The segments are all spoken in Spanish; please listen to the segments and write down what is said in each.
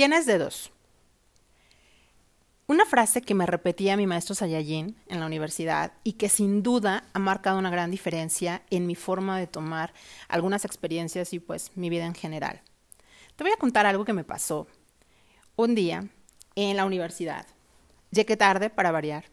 Tienes dedos. Una frase que me repetía mi maestro Sayayin en la universidad y que sin duda ha marcado una gran diferencia en mi forma de tomar algunas experiencias y pues mi vida en general. Te voy a contar algo que me pasó un día en la universidad. Llegué tarde para variar.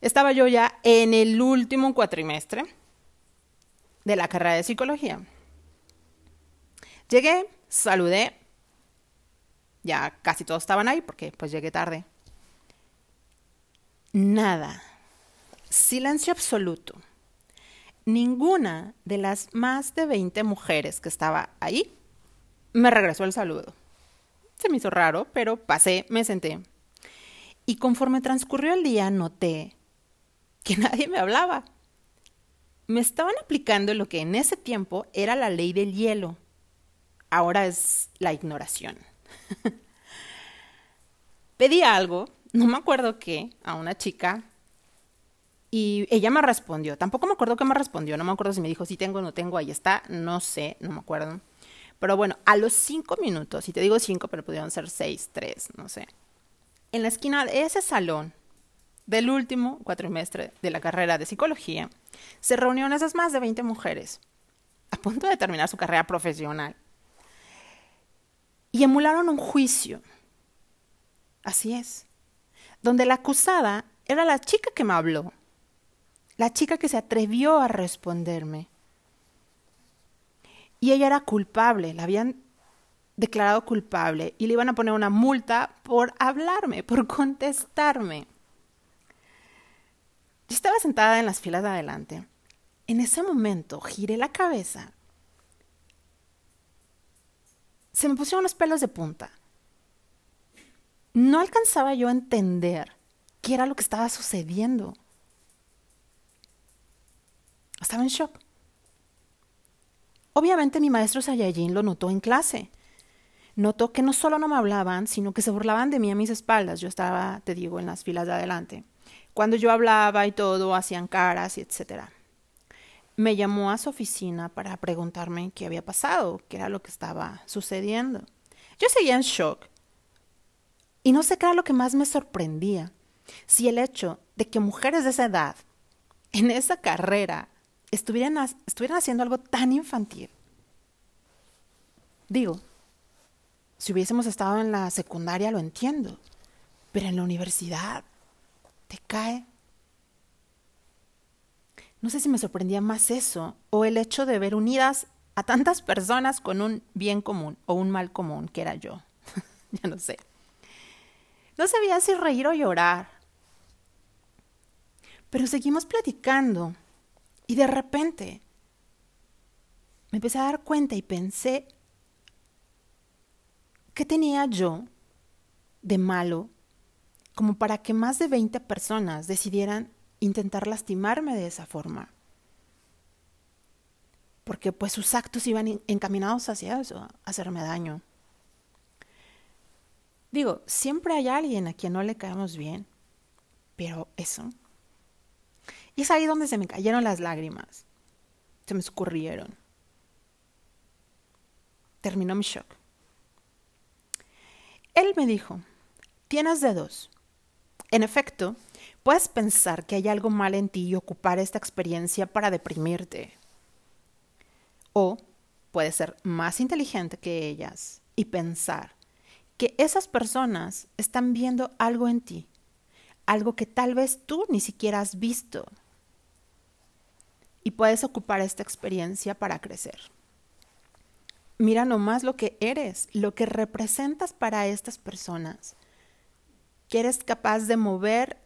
Estaba yo ya en el último cuatrimestre de la carrera de psicología. Llegué, saludé, ya casi todos estaban ahí porque pues llegué tarde. Nada. Silencio absoluto. Ninguna de las más de 20 mujeres que estaba ahí me regresó el saludo. Se me hizo raro, pero pasé, me senté. Y conforme transcurrió el día, noté que nadie me hablaba. Me estaban aplicando lo que en ese tiempo era la ley del hielo. Ahora es la ignoración. Pedí algo, no me acuerdo qué, a una chica y ella me respondió. Tampoco me acuerdo qué me respondió, no me acuerdo si me dijo si tengo o no tengo, ahí está, no sé, no me acuerdo. Pero bueno, a los cinco minutos, y te digo cinco, pero pudieron ser seis, tres, no sé. En la esquina de ese salón del último cuatrimestre de la carrera de psicología, se reunieron esas más de 20 mujeres a punto de terminar su carrera profesional y emularon un juicio. Así es. Donde la acusada era la chica que me habló, la chica que se atrevió a responderme. Y ella era culpable, la habían declarado culpable y le iban a poner una multa por hablarme, por contestarme. Yo estaba sentada en las filas de adelante. En ese momento giré la cabeza se me pusieron los pelos de punta. No alcanzaba yo a entender qué era lo que estaba sucediendo. Estaba en shock. Obviamente mi maestro Sayayin lo notó en clase. Notó que no solo no me hablaban, sino que se burlaban de mí a mis espaldas. Yo estaba, te digo, en las filas de adelante. Cuando yo hablaba y todo, hacían caras y etcétera me llamó a su oficina para preguntarme qué había pasado, qué era lo que estaba sucediendo. Yo seguía en shock. Y no sé qué era lo que más me sorprendía. Si el hecho de que mujeres de esa edad, en esa carrera, estuvieran, estuvieran haciendo algo tan infantil. Digo, si hubiésemos estado en la secundaria lo entiendo, pero en la universidad te cae no sé si me sorprendía más eso o el hecho de ver unidas a tantas personas con un bien común o un mal común que era yo. ya no sé. No sabía si reír o llorar. Pero seguimos platicando y de repente me empecé a dar cuenta y pensé, ¿qué tenía yo de malo como para que más de 20 personas decidieran intentar lastimarme de esa forma. Porque pues sus actos iban encaminados hacia eso, a hacerme daño. Digo, siempre hay alguien a quien no le caemos bien, pero eso. Y es ahí donde se me cayeron las lágrimas, se me escurrieron. Terminó mi shock. Él me dijo, tienes dedos. En efecto, Puedes pensar que hay algo mal en ti y ocupar esta experiencia para deprimirte. O puedes ser más inteligente que ellas y pensar que esas personas están viendo algo en ti, algo que tal vez tú ni siquiera has visto. Y puedes ocupar esta experiencia para crecer. Mira nomás lo que eres, lo que representas para estas personas, que eres capaz de mover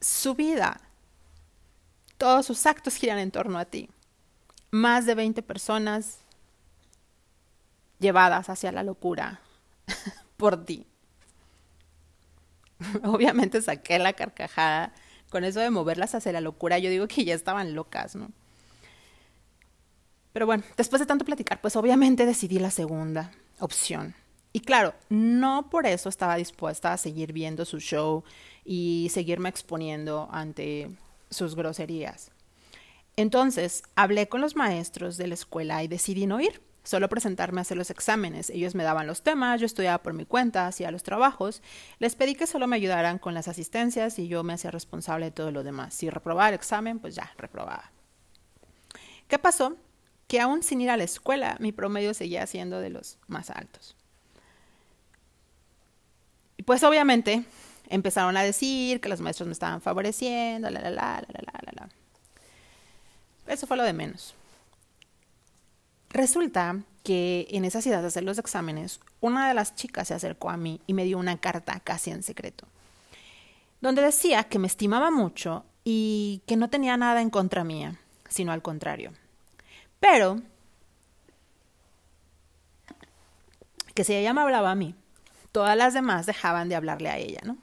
su vida. Todos sus actos giran en torno a ti. Más de 20 personas llevadas hacia la locura por ti. Obviamente saqué la carcajada con eso de moverlas hacia la locura. Yo digo que ya estaban locas, ¿no? Pero bueno, después de tanto platicar, pues obviamente decidí la segunda opción. Y claro, no por eso estaba dispuesta a seguir viendo su show y seguirme exponiendo ante sus groserías. Entonces hablé con los maestros de la escuela y decidí no ir. solo presentarme a hacer los exámenes. Ellos me daban los temas, yo estudiaba por mi cuenta, hacía los trabajos. Les pedí que solo me ayudaran con las asistencias y yo me hacía responsable de todo lo demás. Si reprobaba el examen, pues ya, reprobaba. ¿Qué pasó? Que aún sin ir a la escuela, mi promedio seguía siendo de los más altos. Y pues obviamente empezaron a decir que los maestros me estaban favoreciendo, la, la, la, la, la, la. Eso fue lo de menos. Resulta que en esa ciudad de hacer los exámenes, una de las chicas se acercó a mí y me dio una carta casi en secreto, donde decía que me estimaba mucho y que no tenía nada en contra mía, sino al contrario. Pero que si ella me hablaba a mí, todas las demás dejaban de hablarle a ella, ¿no?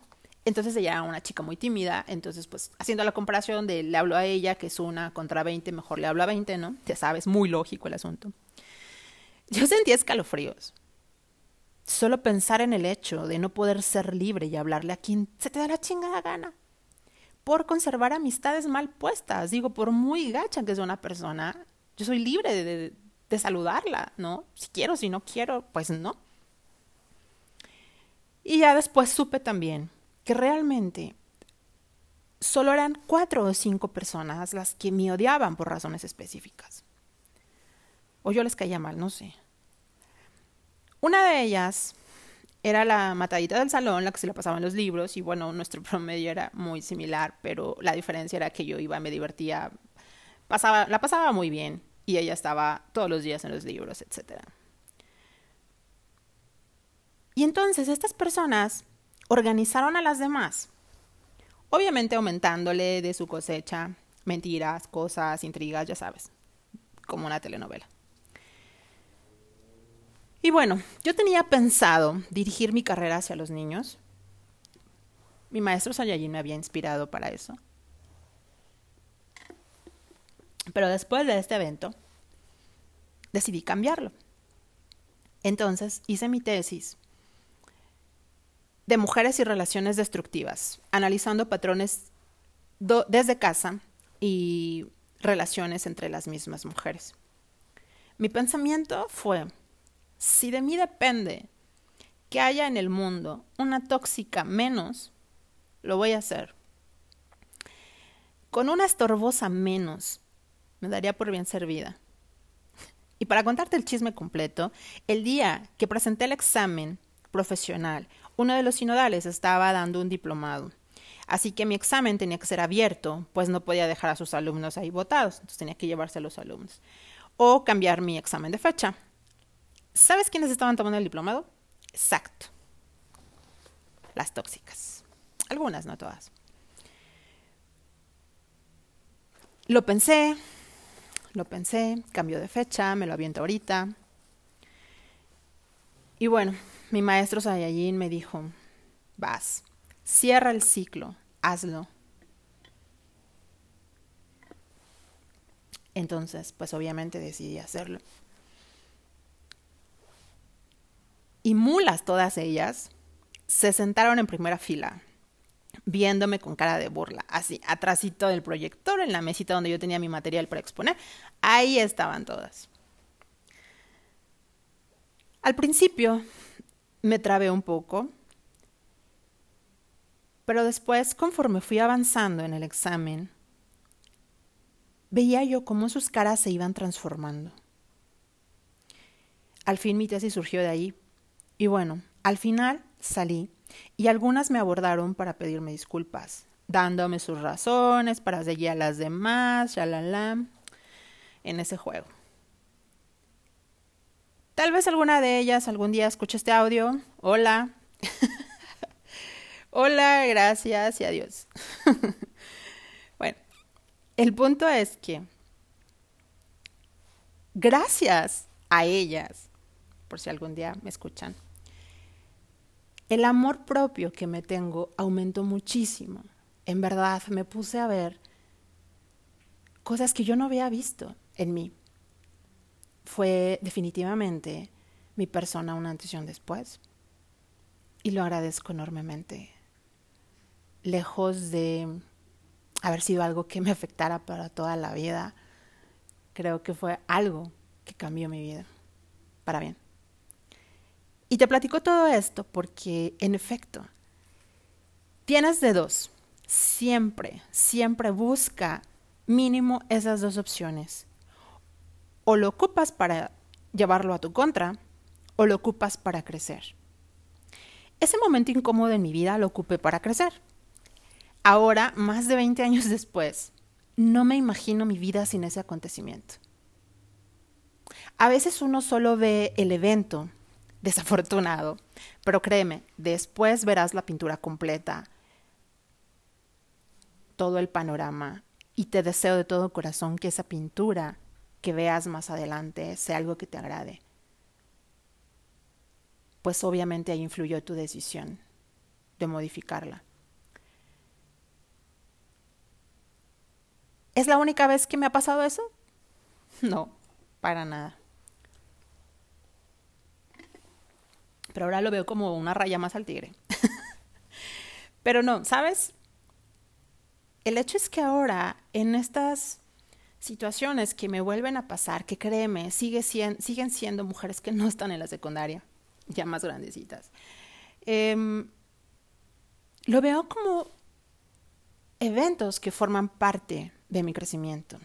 Entonces ella era una chica muy tímida, entonces pues haciendo la comparación de le hablo a ella, que es una contra 20, mejor le hablo a 20, ¿no? Ya sabes, muy lógico el asunto. Yo sentía escalofríos. Solo pensar en el hecho de no poder ser libre y hablarle a quien se te da la chingada gana. Por conservar amistades mal puestas. Digo, por muy gacha que sea una persona, yo soy libre de, de saludarla, ¿no? Si quiero, si no quiero, pues no. Y ya después supe también que realmente solo eran cuatro o cinco personas las que me odiaban por razones específicas. O yo les caía mal, no sé. Una de ellas era la matadita del salón, la que se le pasaban los libros, y bueno, nuestro promedio era muy similar, pero la diferencia era que yo iba, me divertía, pasaba, la pasaba muy bien, y ella estaba todos los días en los libros, etc. Y entonces estas personas organizaron a las demás, obviamente aumentándole de su cosecha mentiras, cosas, intrigas, ya sabes, como una telenovela. Y bueno, yo tenía pensado dirigir mi carrera hacia los niños. Mi maestro Sayayin me había inspirado para eso. Pero después de este evento, decidí cambiarlo. Entonces hice mi tesis de mujeres y relaciones destructivas, analizando patrones desde casa y relaciones entre las mismas mujeres. Mi pensamiento fue, si de mí depende que haya en el mundo una tóxica menos, lo voy a hacer. Con una estorbosa menos, me daría por bien servida. Y para contarte el chisme completo, el día que presenté el examen profesional uno de los sinodales estaba dando un diplomado. Así que mi examen tenía que ser abierto, pues no podía dejar a sus alumnos ahí votados, entonces tenía que llevarse a los alumnos. O cambiar mi examen de fecha. ¿Sabes quiénes estaban tomando el diplomado? Exacto. Las tóxicas. Algunas, no todas. Lo pensé, lo pensé, cambio de fecha, me lo aviento ahorita. Y bueno, mi maestro Sayayin me dijo, vas, cierra el ciclo, hazlo. Entonces, pues obviamente decidí hacerlo. Y mulas todas ellas se sentaron en primera fila, viéndome con cara de burla, así, atrásito del proyector, en la mesita donde yo tenía mi material para exponer. Ahí estaban todas. Al principio me trabé un poco, pero después, conforme fui avanzando en el examen, veía yo cómo sus caras se iban transformando. Al fin mi tesis surgió de ahí. Y bueno, al final salí y algunas me abordaron para pedirme disculpas, dándome sus razones para seguir a las demás, la en ese juego. Tal vez alguna de ellas algún día escuche este audio. Hola. Hola, gracias y adiós. bueno, el punto es que gracias a ellas, por si algún día me escuchan, el amor propio que me tengo aumentó muchísimo. En verdad, me puse a ver cosas que yo no había visto en mí fue definitivamente mi persona una antes y un después. Y lo agradezco enormemente. Lejos de haber sido algo que me afectara para toda la vida, creo que fue algo que cambió mi vida. para bien. Y te platico todo esto porque, en efecto, tienes de dos. Siempre, siempre busca mínimo esas dos opciones. O lo ocupas para llevarlo a tu contra o lo ocupas para crecer. Ese momento incómodo en mi vida lo ocupé para crecer. Ahora, más de 20 años después, no me imagino mi vida sin ese acontecimiento. A veces uno solo ve el evento, desafortunado, pero créeme, después verás la pintura completa, todo el panorama, y te deseo de todo corazón que esa pintura que veas más adelante sea algo que te agrade. Pues obviamente ahí influyó tu decisión de modificarla. ¿Es la única vez que me ha pasado eso? No, para nada. Pero ahora lo veo como una raya más al tigre. Pero no, ¿sabes? El hecho es que ahora en estas situaciones que me vuelven a pasar, que créeme, sigue siguen siendo mujeres que no están en la secundaria, ya más grandecitas. Em, lo veo como eventos que forman parte de mi crecimiento.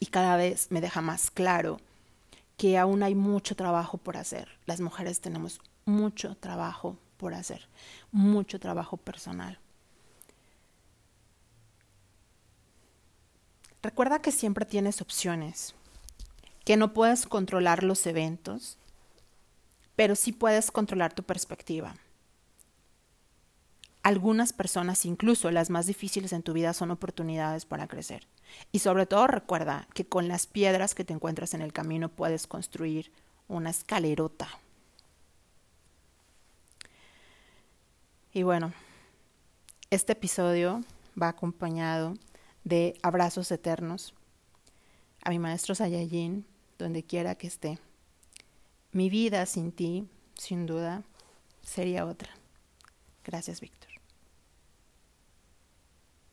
Y cada vez me deja más claro que aún hay mucho trabajo por hacer. Las mujeres tenemos mucho trabajo por hacer, mucho trabajo personal. Recuerda que siempre tienes opciones, que no puedes controlar los eventos, pero sí puedes controlar tu perspectiva. Algunas personas, incluso las más difíciles en tu vida, son oportunidades para crecer. Y sobre todo recuerda que con las piedras que te encuentras en el camino puedes construir una escalerota. Y bueno, este episodio va acompañado de abrazos eternos a mi maestro Sayayin, donde quiera que esté. Mi vida sin ti, sin duda, sería otra. Gracias, Víctor.